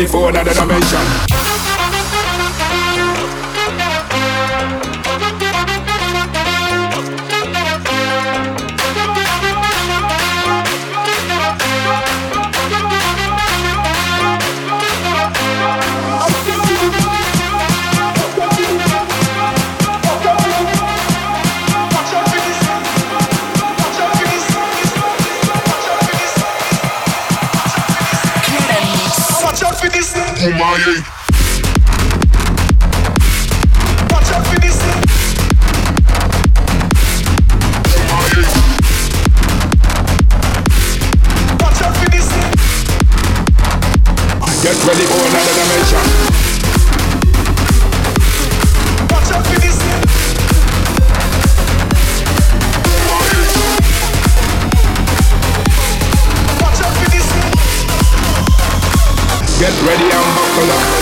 Ready for another Get ready for another dimension. Watch out for this. Watch out for this. Get ready and buckle up.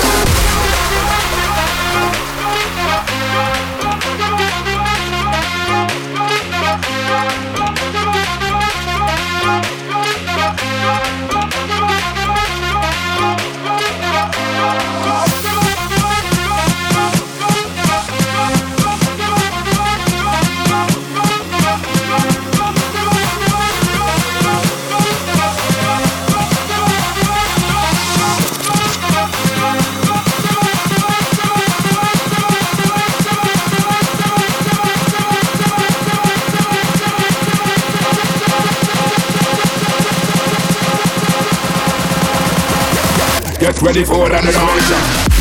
Ready for another dimension.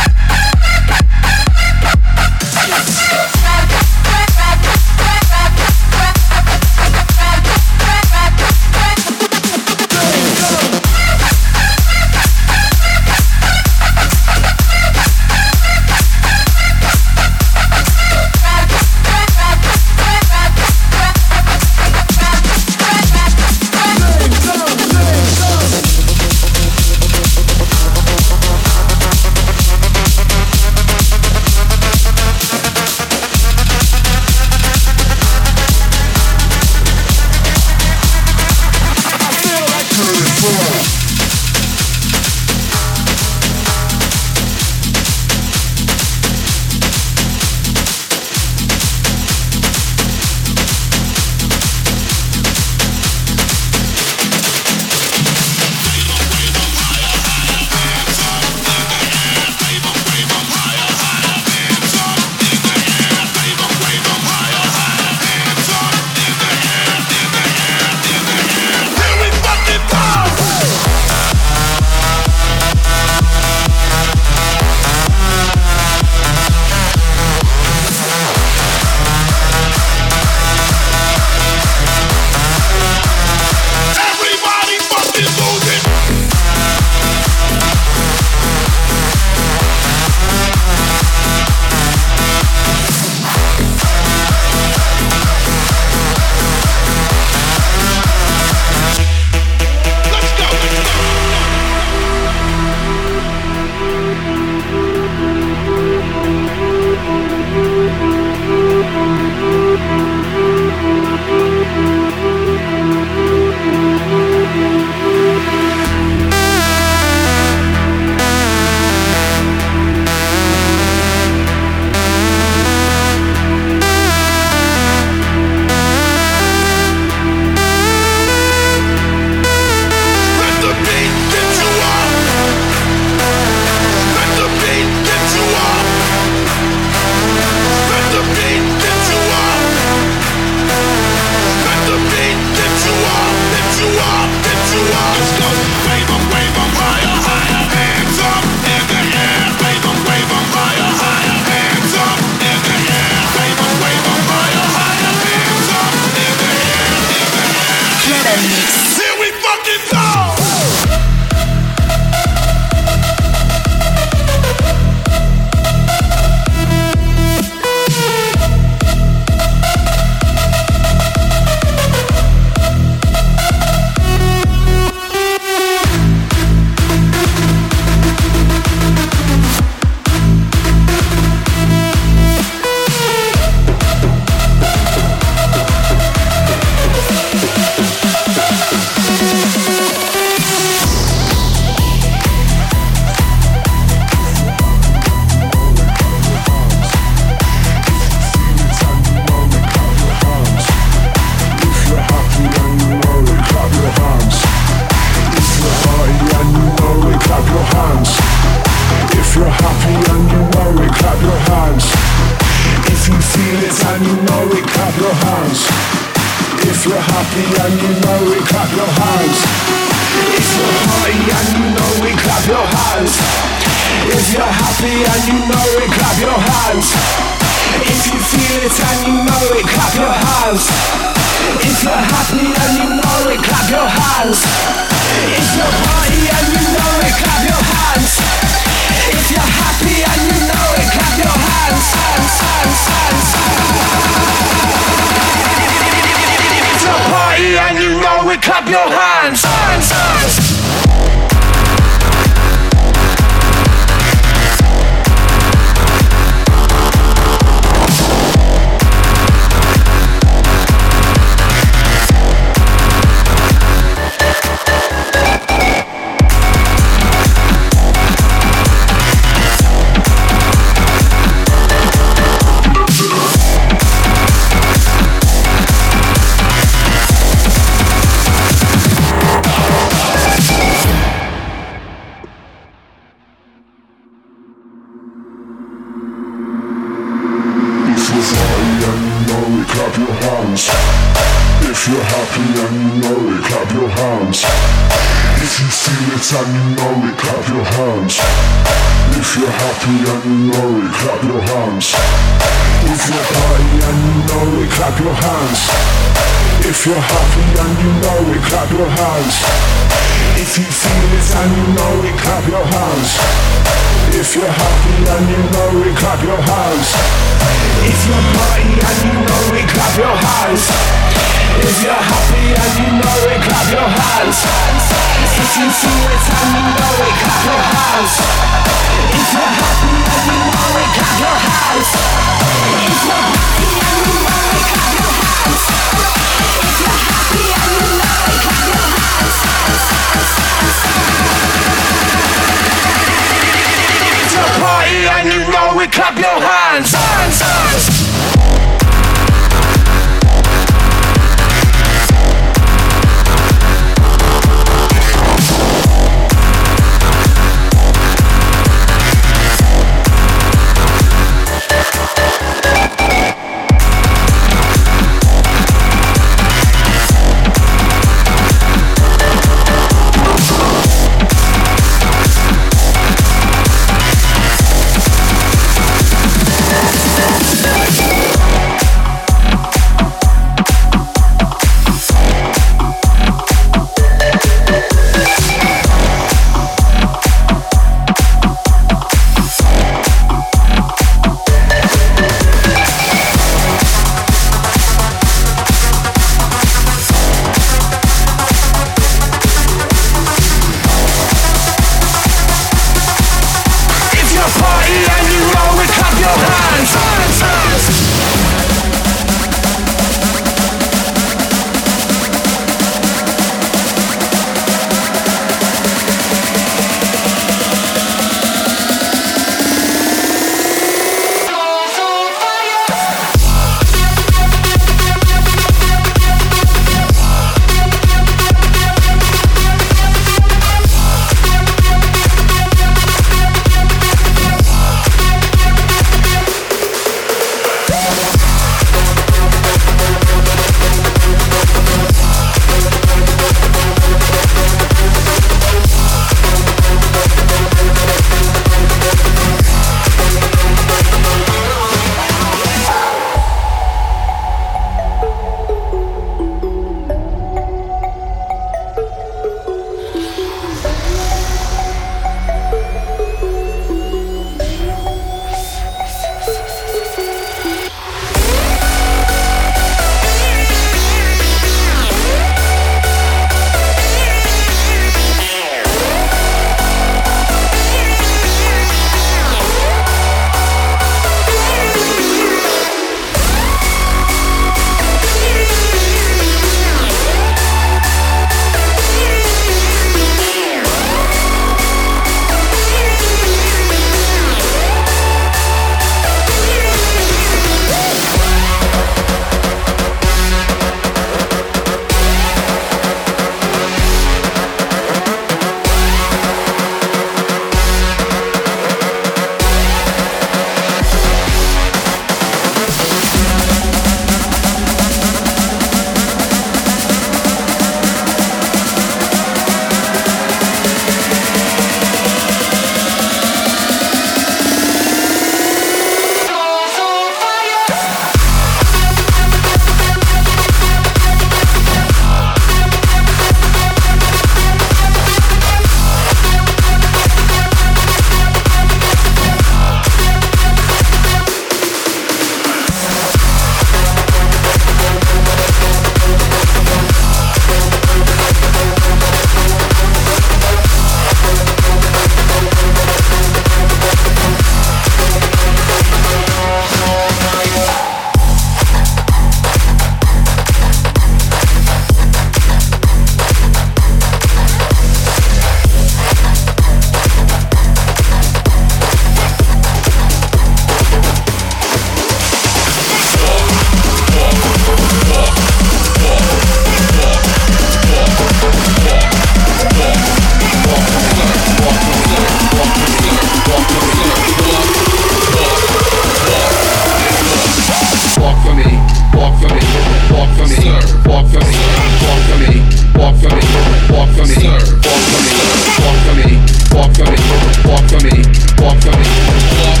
Walk from it, walk from it. Walk,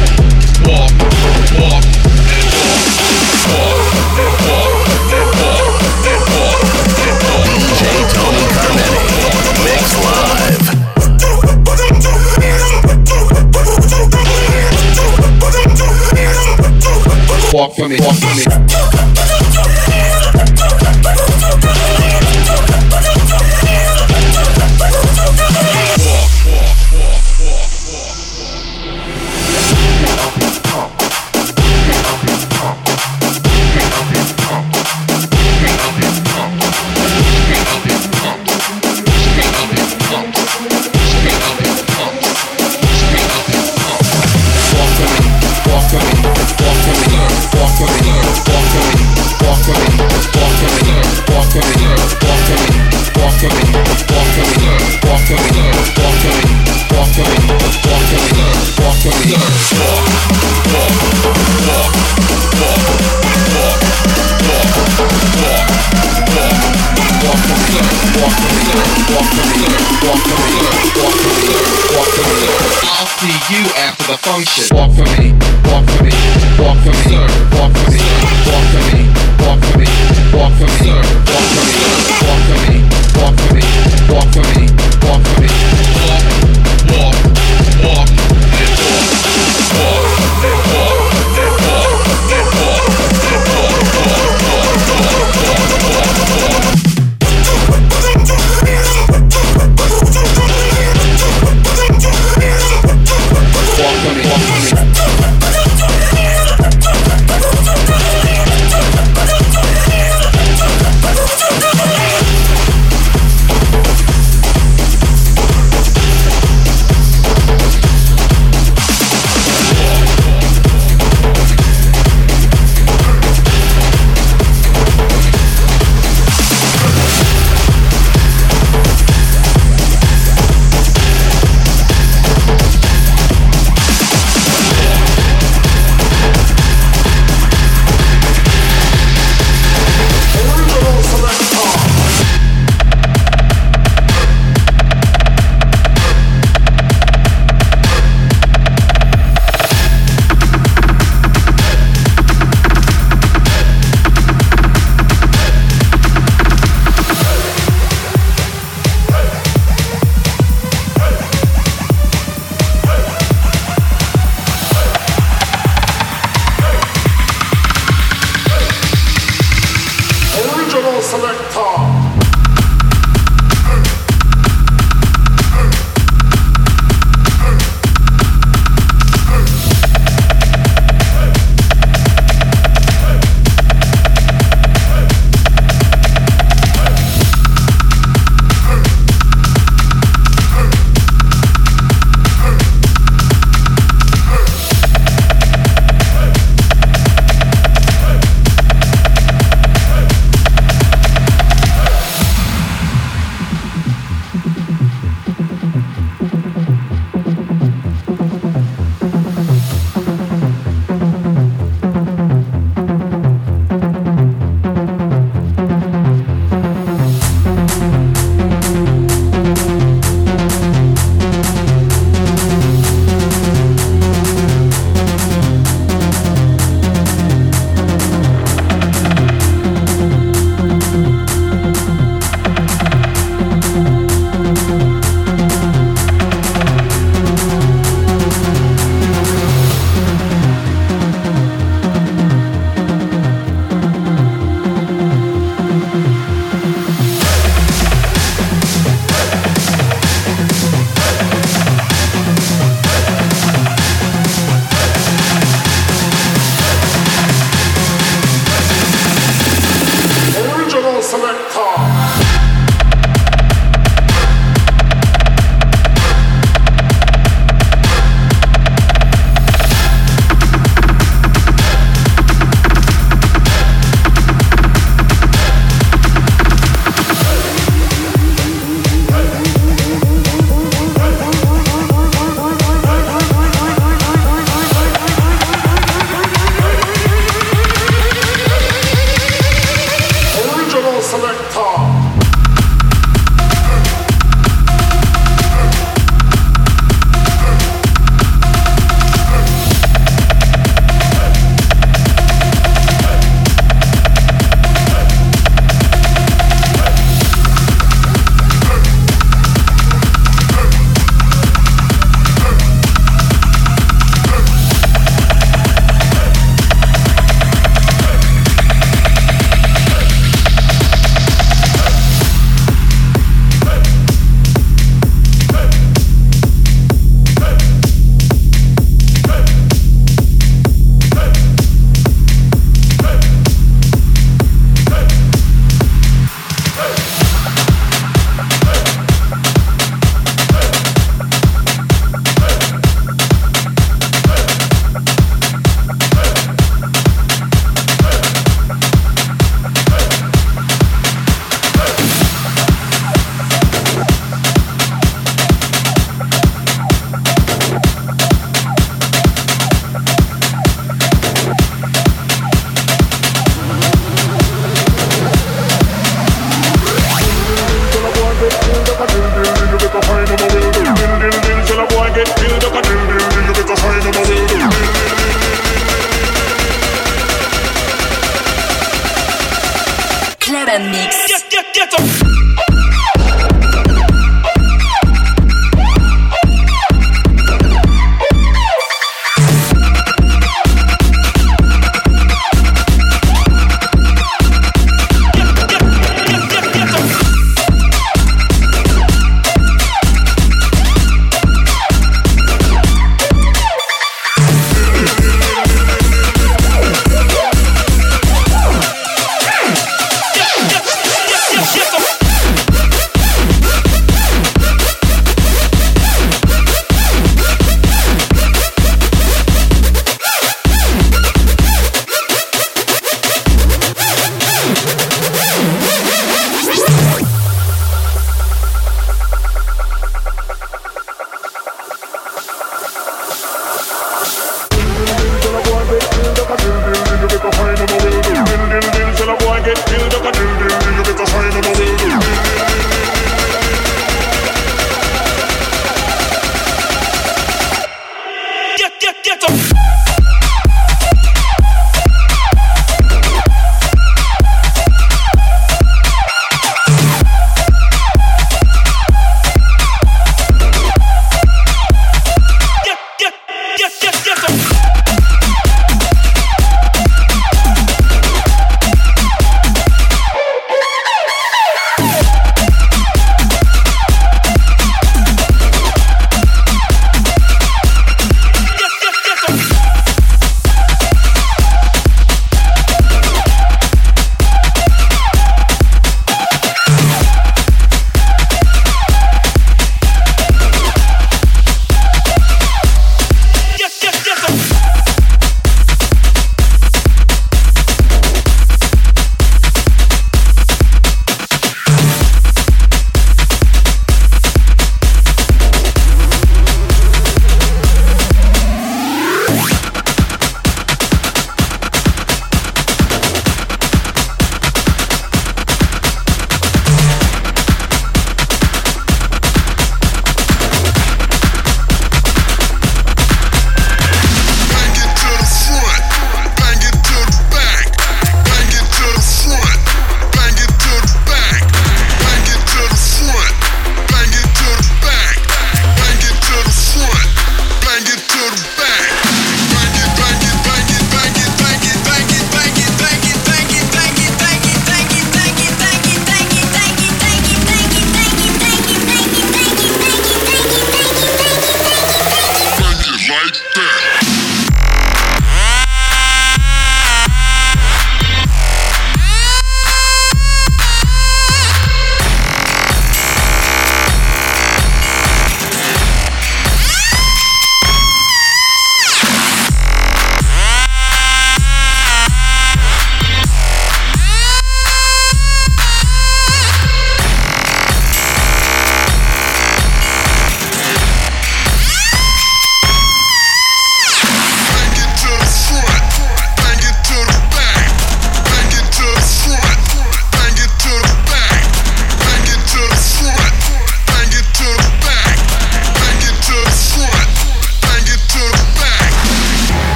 walk, walk, and walk. Walk, and walk, and walk, and walk, and walk. DJ Tony Carmetti, Mix Live. Walk from it. Walk